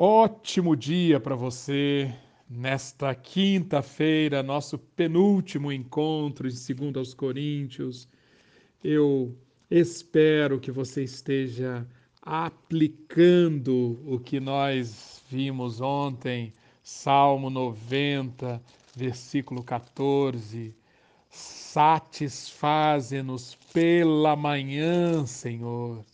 Ótimo dia para você nesta quinta-feira, nosso penúltimo encontro em segundo aos Coríntios. Eu espero que você esteja aplicando o que nós vimos ontem, Salmo 90, versículo 14. Satisfaze-nos pela manhã, Senhor,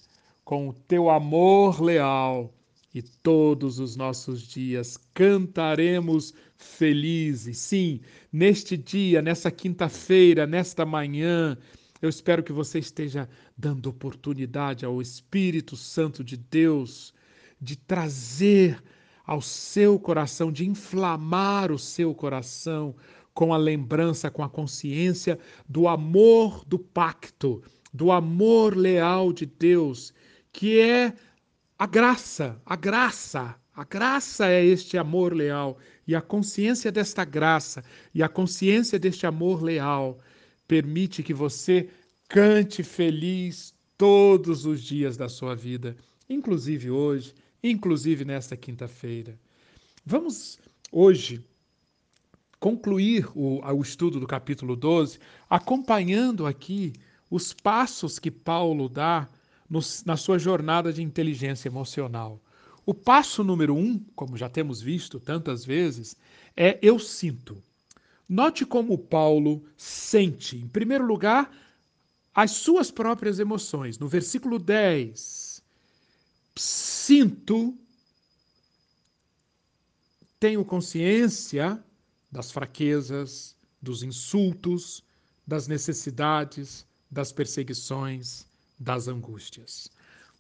com o teu amor leal e todos os nossos dias cantaremos felizes. Sim, neste dia, nessa quinta-feira, nesta manhã, eu espero que você esteja dando oportunidade ao Espírito Santo de Deus de trazer ao seu coração, de inflamar o seu coração com a lembrança, com a consciência do amor do pacto, do amor leal de Deus, que é a graça, a graça, a graça é este amor leal. E a consciência desta graça e a consciência deste amor leal permite que você cante feliz todos os dias da sua vida, inclusive hoje, inclusive nesta quinta-feira. Vamos hoje concluir o, o estudo do capítulo 12, acompanhando aqui os passos que Paulo dá no, na sua jornada de inteligência emocional. O passo número um, como já temos visto tantas vezes, é eu sinto. Note como Paulo sente, em primeiro lugar, as suas próprias emoções. No versículo 10, sinto, tenho consciência das fraquezas, dos insultos, das necessidades, das perseguições, das angústias.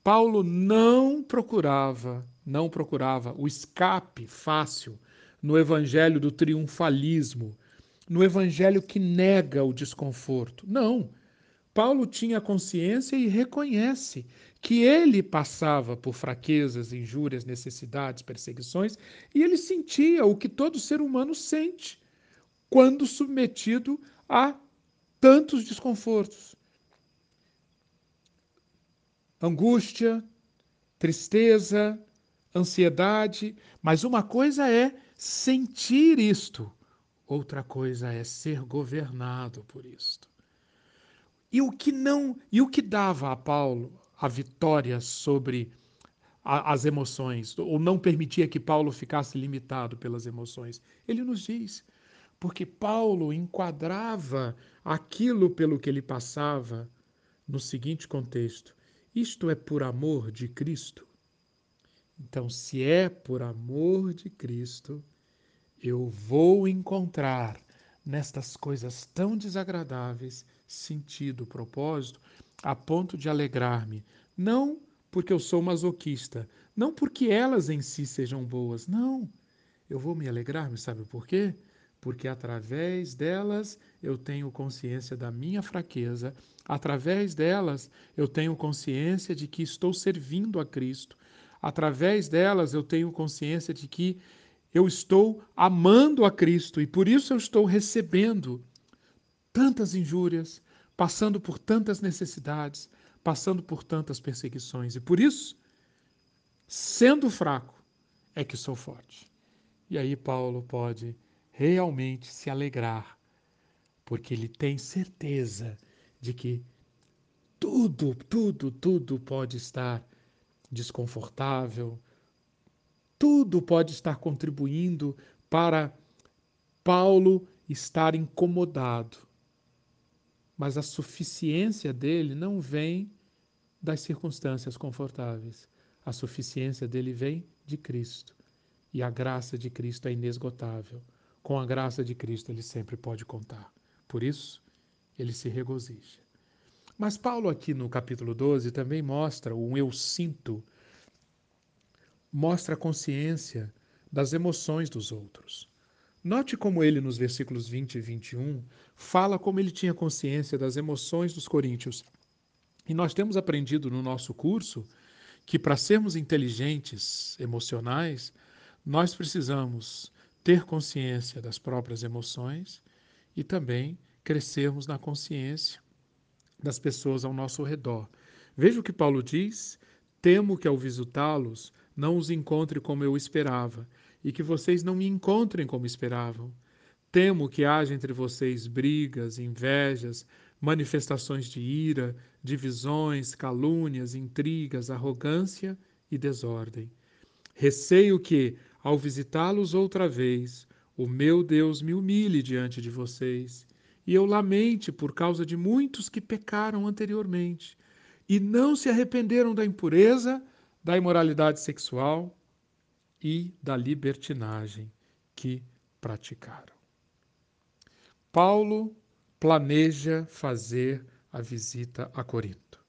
Paulo não procurava, não procurava o escape fácil no evangelho do triunfalismo, no evangelho que nega o desconforto. Não. Paulo tinha consciência e reconhece que ele passava por fraquezas, injúrias, necessidades, perseguições, e ele sentia o que todo ser humano sente quando submetido a tantos desconfortos angústia, tristeza, ansiedade, mas uma coisa é sentir isto, outra coisa é ser governado por isto. E o que não, e o que dava a Paulo a vitória sobre a, as emoções, ou não permitia que Paulo ficasse limitado pelas emoções? Ele nos diz, porque Paulo enquadrava aquilo pelo que ele passava no seguinte contexto: isto é por amor de Cristo? Então, se é por amor de Cristo, eu vou encontrar nestas coisas tão desagradáveis sentido, propósito, a ponto de alegrar-me, não porque eu sou masoquista, não porque elas em si sejam boas, não. Eu vou me alegrar, me sabe por quê? porque através delas eu tenho consciência da minha fraqueza, através delas eu tenho consciência de que estou servindo a Cristo, através delas eu tenho consciência de que eu estou amando a Cristo e por isso eu estou recebendo tantas injúrias, passando por tantas necessidades, passando por tantas perseguições. E por isso, sendo fraco, é que sou forte. E aí Paulo pode realmente se alegrar, porque ele tem certeza de que tudo, tudo, tudo pode estar desconfortável, tudo pode estar contribuindo para Paulo estar incomodado. Mas a suficiência dele não vem das circunstâncias confortáveis. A suficiência dele vem de Cristo. E a graça de Cristo é inesgotável. Com a graça de Cristo ele sempre pode contar. Por isso, ele se regozija. Mas Paulo, aqui no capítulo 12, também mostra um eu sinto, mostra a consciência das emoções dos outros. Note como ele, nos versículos 20 e 21, fala como ele tinha consciência das emoções dos coríntios. E nós temos aprendido no nosso curso que para sermos inteligentes emocionais, nós precisamos ter consciência das próprias emoções e também crescermos na consciência das pessoas ao nosso redor. Veja o que Paulo diz: Temo que ao visitá-los não os encontre como eu esperava, e que vocês não me encontrem como esperavam. Temo que haja entre vocês brigas, invejas, manifestações de ira, divisões, calúnias, intrigas, arrogância e desordem. Receio que, ao visitá-los outra vez, o meu Deus me humilhe diante de vocês, e eu lamente por causa de muitos que pecaram anteriormente e não se arrependeram da impureza, da imoralidade sexual e da libertinagem que praticaram. Paulo planeja fazer a visita a Corinto,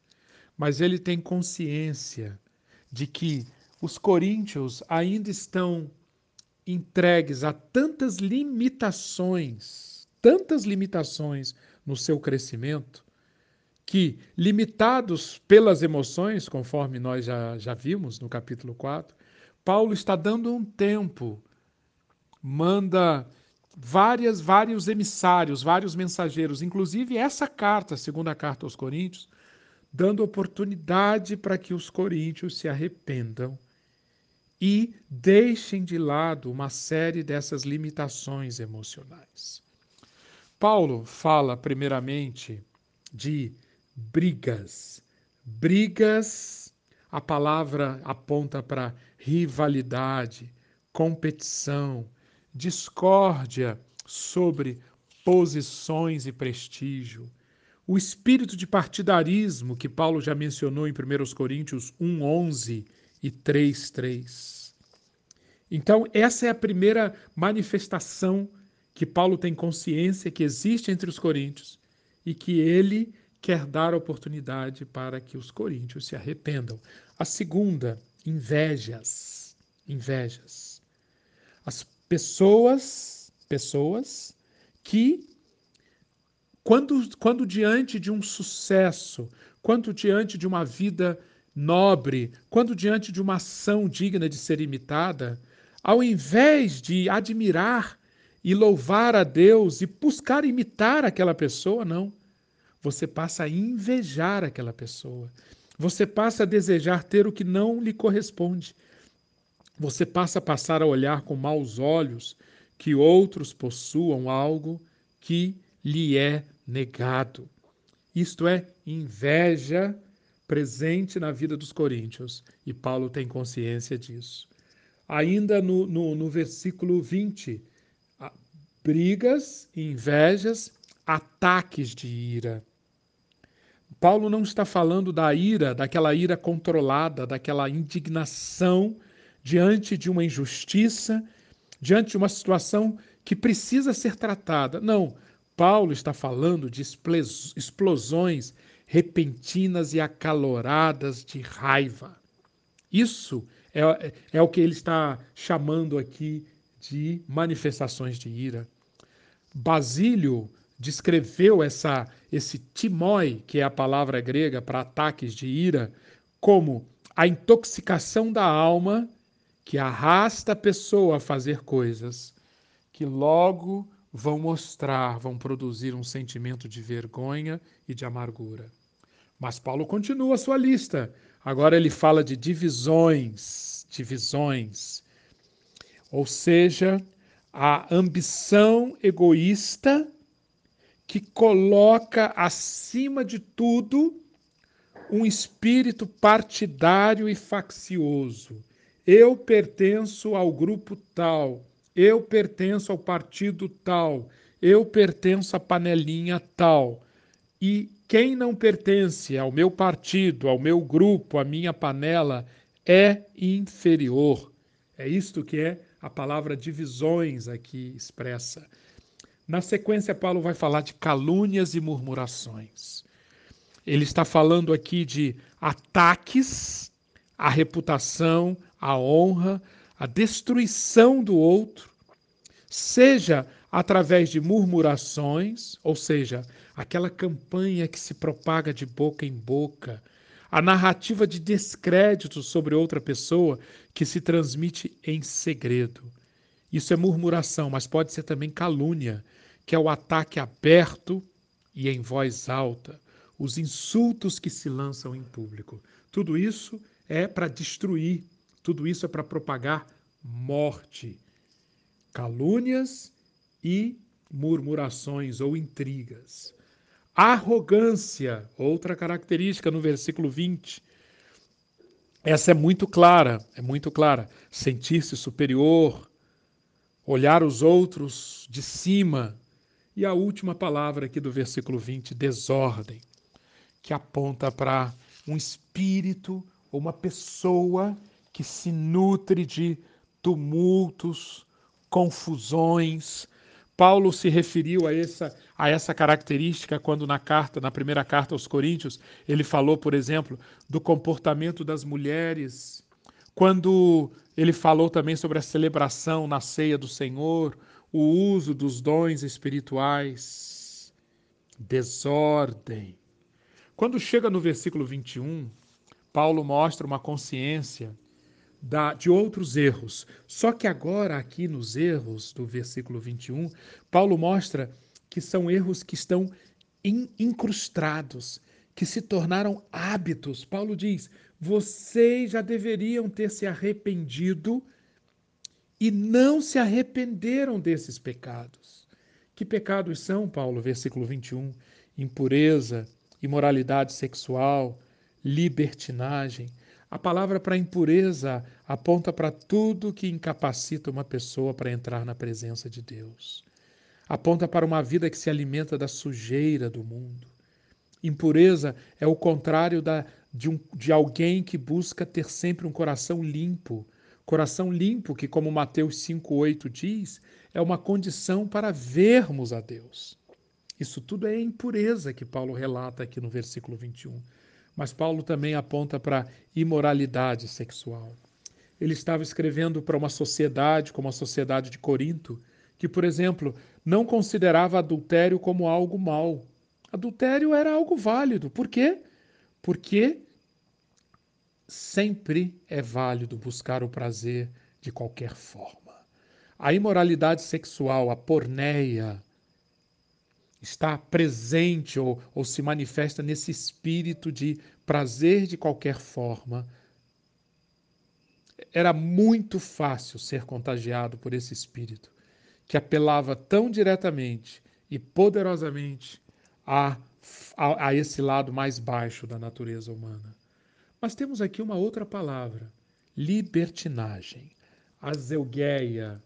mas ele tem consciência de que os coríntios ainda estão entregues a tantas limitações, tantas limitações no seu crescimento, que, limitados pelas emoções, conforme nós já, já vimos no capítulo 4, Paulo está dando um tempo, manda várias, vários emissários, vários mensageiros, inclusive essa carta, segunda carta aos Coríntios, dando oportunidade para que os coríntios se arrependam e deixem de lado uma série dessas limitações emocionais. Paulo fala, primeiramente, de brigas. Brigas, a palavra aponta para rivalidade, competição, discórdia sobre posições e prestígio. O espírito de partidarismo que Paulo já mencionou em 1 Coríntios 1:11 e 3:3. Então, essa é a primeira manifestação que Paulo tem consciência que existe entre os coríntios e que ele quer dar oportunidade para que os coríntios se arrependam. A segunda, invejas. Invejas. As pessoas, pessoas que quando, quando diante de um sucesso, quando diante de uma vida nobre, quando diante de uma ação digna de ser imitada, ao invés de admirar e louvar a Deus e buscar imitar aquela pessoa, não você passa a invejar aquela pessoa. Você passa a desejar ter o que não lhe corresponde. Você passa a passar a olhar com maus olhos que outros possuam algo que lhe é negado. Isto é inveja presente na vida dos coríntios, e Paulo tem consciência disso. Ainda no, no, no versículo 20, brigas, invejas, ataques de ira. Paulo não está falando da ira, daquela ira controlada, daquela indignação diante de uma injustiça, diante de uma situação que precisa ser tratada. Não, Paulo está falando de explosões repentinas e acaloradas de raiva. Isso é, é o que ele está chamando aqui de manifestações de ira. Basílio descreveu essa, esse timói, que é a palavra grega para ataques de ira, como a intoxicação da alma que arrasta a pessoa a fazer coisas que logo vão mostrar, vão produzir um sentimento de vergonha e de amargura. Mas Paulo continua a sua lista. Agora ele fala de divisões, divisões. Ou seja, a ambição egoísta que coloca acima de tudo um espírito partidário e faccioso. Eu pertenço ao grupo tal, eu pertenço ao partido tal, eu pertenço à panelinha tal. E quem não pertence ao meu partido, ao meu grupo, à minha panela, é inferior. É isto que é a palavra divisões aqui expressa. Na sequência, Paulo vai falar de calúnias e murmurações. Ele está falando aqui de ataques à reputação, à honra, à destruição do outro, seja através de murmurações, ou seja, aquela campanha que se propaga de boca em boca, a narrativa de descrédito sobre outra pessoa que se transmite em segredo. Isso é murmuração, mas pode ser também calúnia, que é o ataque aberto e em voz alta, os insultos que se lançam em público. Tudo isso é para destruir, tudo isso é para propagar morte, calúnias e murmurações ou intrigas. Arrogância, outra característica no versículo 20. Essa é muito clara, é muito clara. Sentir-se superior, olhar os outros de cima. E a última palavra aqui do versículo 20, desordem, que aponta para um espírito ou uma pessoa que se nutre de tumultos, confusões. Paulo se referiu a essa, a essa característica quando na carta, na primeira carta aos Coríntios, ele falou, por exemplo, do comportamento das mulheres, quando ele falou também sobre a celebração na ceia do Senhor, o uso dos dons espirituais, desordem. Quando chega no versículo 21, Paulo mostra uma consciência da, de outros erros. Só que agora, aqui nos erros do versículo 21, Paulo mostra que são erros que estão in, incrustados, que se tornaram hábitos. Paulo diz: vocês já deveriam ter se arrependido e não se arrependeram desses pecados. Que pecados são, Paulo? Versículo 21. Impureza, imoralidade sexual, libertinagem a palavra para impureza aponta para tudo que incapacita uma pessoa para entrar na presença de Deus. Aponta para uma vida que se alimenta da sujeira do mundo. Impureza é o contrário da, de, um, de alguém que busca ter sempre um coração limpo. Coração limpo, que, como Mateus 5,8 diz, é uma condição para vermos a Deus. Isso tudo é impureza que Paulo relata aqui no versículo 21. Mas Paulo também aponta para imoralidade sexual. Ele estava escrevendo para uma sociedade, como a sociedade de Corinto, que, por exemplo, não considerava adultério como algo mal. Adultério era algo válido. Por quê? Porque sempre é válido buscar o prazer de qualquer forma. A imoralidade sexual, a porneia, está presente ou, ou se manifesta nesse espírito de prazer de qualquer forma. Era muito fácil ser contagiado por esse espírito, que apelava tão diretamente e poderosamente a, a, a esse lado mais baixo da natureza humana. Mas temos aqui uma outra palavra: libertinagem, azeugueia.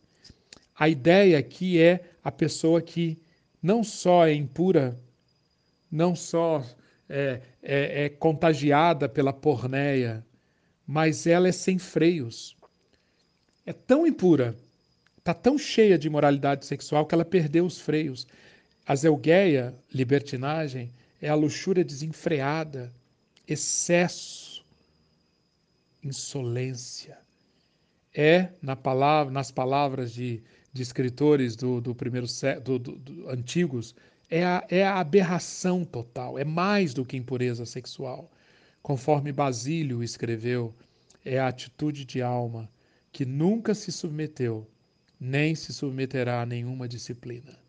A ideia aqui é a pessoa que não só é impura, não só é, é, é contagiada pela porneia, mas ela é sem freios. É tão impura, está tão cheia de moralidade sexual que ela perdeu os freios. A zeugueia, libertinagem, é a luxúria desenfreada, excesso, insolência. É, na palavra, nas palavras de de escritores do, do primeiro do, do, do, antigos é a, é a aberração total, é mais do que impureza sexual. Conforme Basílio escreveu, é a atitude de alma que nunca se submeteu, nem se submeterá a nenhuma disciplina.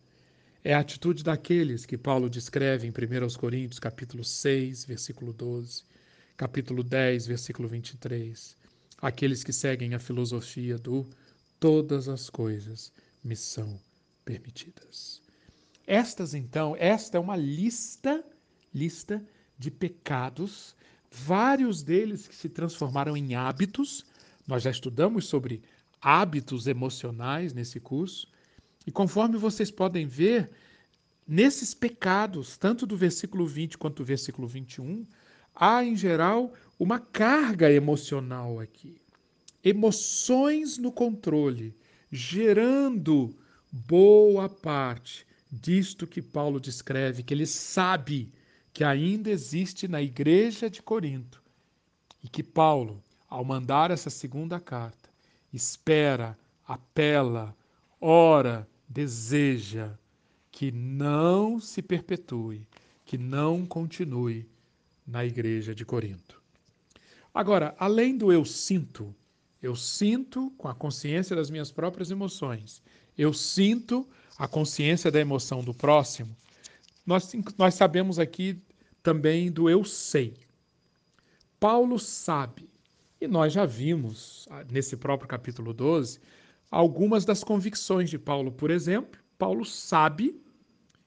É a atitude daqueles que Paulo descreve em 1 Coríntios, capítulo 6, versículo 12, capítulo 10, versículo 23. Aqueles que seguem a filosofia do todas as coisas me são permitidas. Estas então, esta é uma lista, lista de pecados, vários deles que se transformaram em hábitos. Nós já estudamos sobre hábitos emocionais nesse curso. E conforme vocês podem ver, nesses pecados, tanto do versículo 20 quanto do versículo 21, há em geral uma carga emocional aqui emoções no controle, gerando boa parte disto que Paulo descreve, que ele sabe que ainda existe na igreja de Corinto e que Paulo, ao mandar essa segunda carta, espera, apela, ora, deseja que não se perpetue, que não continue na igreja de Corinto. Agora, além do eu sinto, eu sinto com a consciência das minhas próprias emoções. Eu sinto a consciência da emoção do próximo. Nós, nós sabemos aqui também do eu sei. Paulo sabe E nós já vimos, ah, nesse próprio capítulo 12, algumas das convicções de Paulo. Por exemplo, Paulo sabe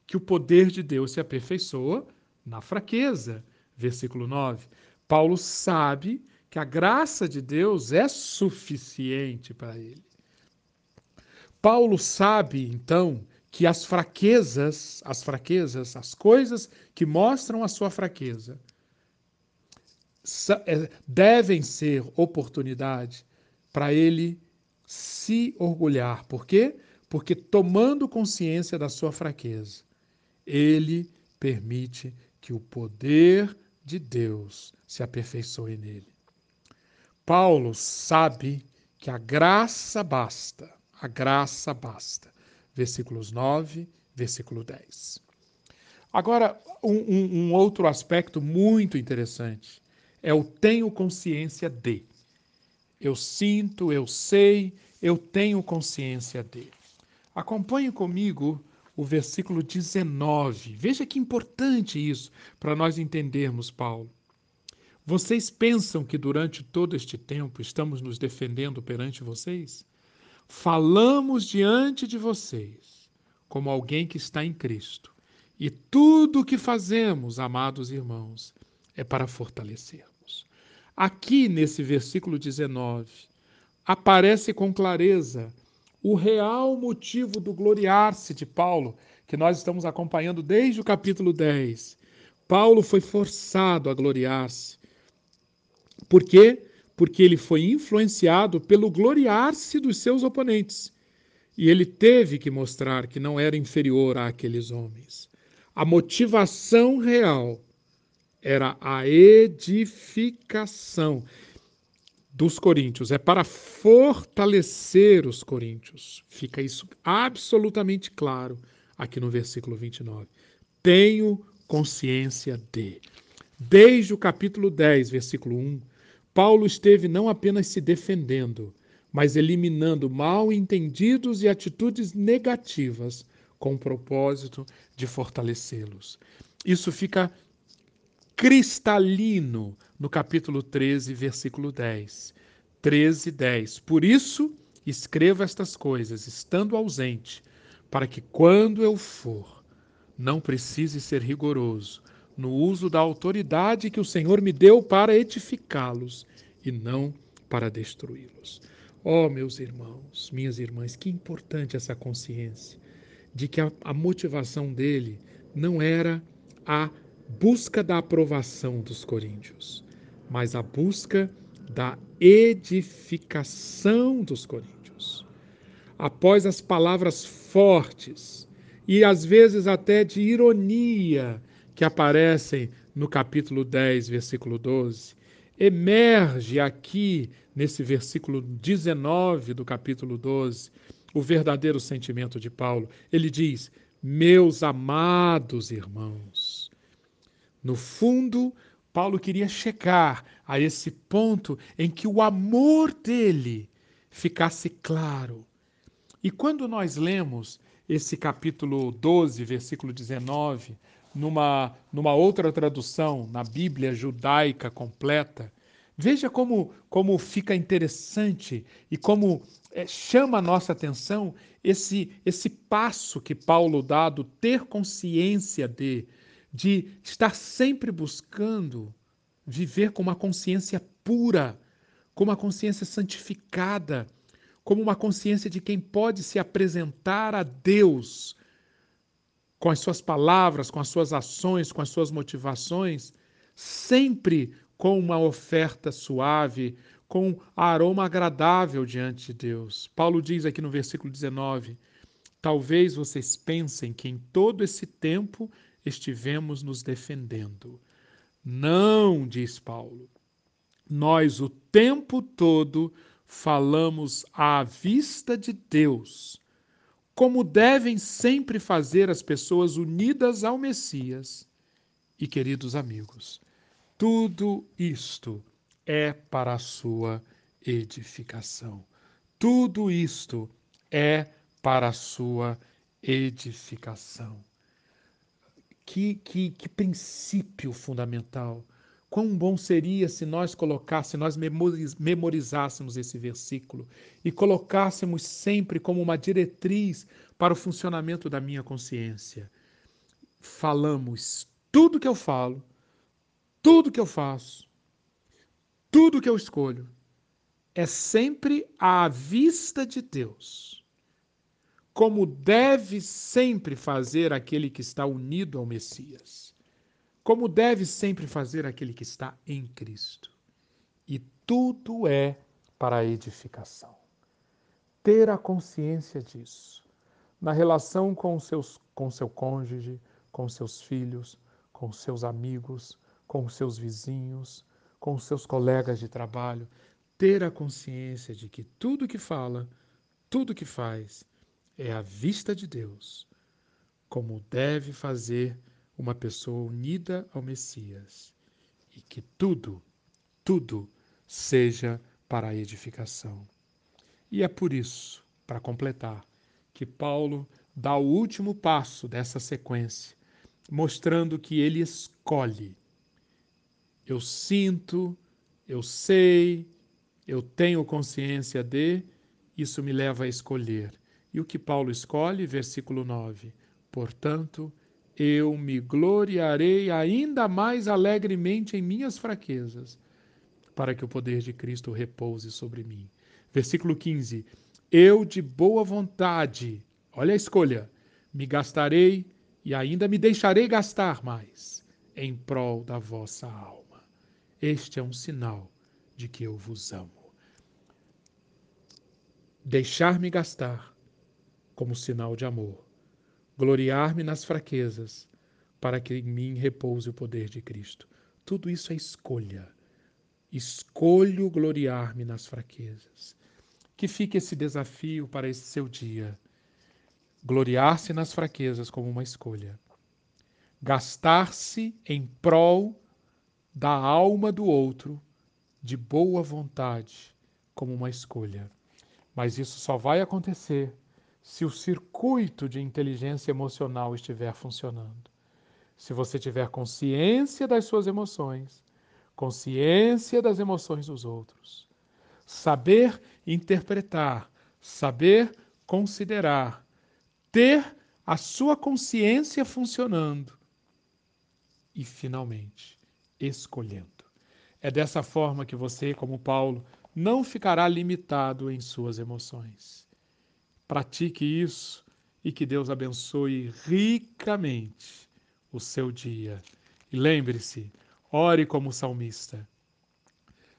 que o poder de Deus se aperfeiçoa na fraqueza. Versículo 9. Paulo sabe que a graça de Deus é suficiente para ele. Paulo sabe, então, que as fraquezas, as fraquezas, as coisas que mostram a sua fraqueza, é, devem ser oportunidade para ele se orgulhar. Por quê? Porque tomando consciência da sua fraqueza, ele permite que o poder de Deus se aperfeiçoe nele. Paulo sabe que a graça basta a graça basta. Versículos 9, versículo 10. Agora, um, um, um outro aspecto muito interessante é o tenho consciência de. Eu sinto, eu sei, eu tenho consciência de. Acompanhe comigo o versículo 19. Veja que importante isso para nós entendermos Paulo. Vocês pensam que durante todo este tempo estamos nos defendendo perante vocês? Falamos diante de vocês como alguém que está em Cristo. E tudo o que fazemos, amados irmãos, é para fortalecermos. Aqui nesse versículo 19, aparece com clareza o real motivo do gloriar-se de Paulo, que nós estamos acompanhando desde o capítulo 10. Paulo foi forçado a gloriar-se. Por quê? Porque ele foi influenciado pelo gloriar-se dos seus oponentes. E ele teve que mostrar que não era inferior àqueles homens. A motivação real era a edificação dos coríntios, é para fortalecer os coríntios. Fica isso absolutamente claro aqui no versículo 29. Tenho consciência de. Desde o capítulo 10, versículo 1, Paulo esteve não apenas se defendendo, mas eliminando mal entendidos e atitudes negativas com o propósito de fortalecê-los. Isso fica cristalino no capítulo 13, versículo 10. 13, 10. Por isso, escreva estas coisas, estando ausente, para que quando eu for, não precise ser rigoroso, no uso da autoridade que o Senhor me deu para edificá-los e não para destruí-los. Oh, meus irmãos, minhas irmãs, que importante essa consciência de que a, a motivação dele não era a busca da aprovação dos coríntios, mas a busca da edificação dos coríntios. Após as palavras fortes e às vezes até de ironia que aparecem no capítulo 10, versículo 12, emerge aqui nesse versículo 19 do capítulo 12 o verdadeiro sentimento de Paulo. Ele diz: Meus amados irmãos. No fundo, Paulo queria chegar a esse ponto em que o amor dele ficasse claro. E quando nós lemos esse capítulo 12, versículo 19, numa, numa outra tradução, na Bíblia judaica completa, veja como, como fica interessante e como é, chama a nossa atenção esse, esse passo que Paulo dá do ter consciência de, de estar sempre buscando viver com uma consciência pura, com uma consciência santificada, como uma consciência de quem pode se apresentar a Deus com as suas palavras, com as suas ações, com as suas motivações, sempre com uma oferta suave, com aroma agradável diante de Deus. Paulo diz aqui no versículo 19: Talvez vocês pensem que em todo esse tempo estivemos nos defendendo. Não, diz Paulo. Nós o tempo todo falamos à vista de Deus como devem sempre fazer as pessoas unidas ao Messias. E queridos amigos, tudo isto é para a sua edificação. Tudo isto é para a sua edificação. Que, que, que princípio fundamental Quão bom seria se nós colocássemos, se nós memorizássemos esse versículo e colocássemos sempre como uma diretriz para o funcionamento da minha consciência. Falamos tudo que eu falo, tudo que eu faço, tudo que eu escolho é sempre à vista de Deus. Como deve sempre fazer aquele que está unido ao Messias como deve sempre fazer aquele que está em Cristo. E tudo é para edificação. Ter a consciência disso, na relação com, seus, com seu cônjuge, com seus filhos, com seus amigos, com seus vizinhos, com seus colegas de trabalho, ter a consciência de que tudo que fala, tudo que faz, é à vista de Deus, como deve fazer uma pessoa unida ao Messias e que tudo, tudo seja para a edificação. E é por isso, para completar, que Paulo dá o último passo dessa sequência, mostrando que ele escolhe. Eu sinto, eu sei, eu tenho consciência de, isso me leva a escolher. E o que Paulo escolhe? Versículo 9. Portanto, eu me gloriarei ainda mais alegremente em minhas fraquezas, para que o poder de Cristo repouse sobre mim. Versículo 15: Eu de boa vontade, olha a escolha, me gastarei e ainda me deixarei gastar mais em prol da vossa alma. Este é um sinal de que eu vos amo. Deixar-me gastar como sinal de amor gloriar-me nas fraquezas, para que em mim repouse o poder de Cristo. Tudo isso é escolha. Escolho gloriar-me nas fraquezas. Que fique esse desafio para esse seu dia. Gloriar-se nas fraquezas como uma escolha. Gastar-se em prol da alma do outro de boa vontade como uma escolha. Mas isso só vai acontecer se o circuito de inteligência emocional estiver funcionando. Se você tiver consciência das suas emoções, consciência das emoções dos outros, saber interpretar, saber considerar, ter a sua consciência funcionando e, finalmente, escolhendo. É dessa forma que você, como Paulo, não ficará limitado em suas emoções. Pratique isso e que Deus abençoe ricamente o seu dia. E lembre-se, ore como salmista.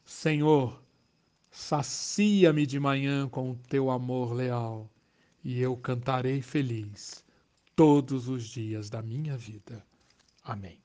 Senhor, sacia-me de manhã com o teu amor leal, e eu cantarei feliz todos os dias da minha vida. Amém.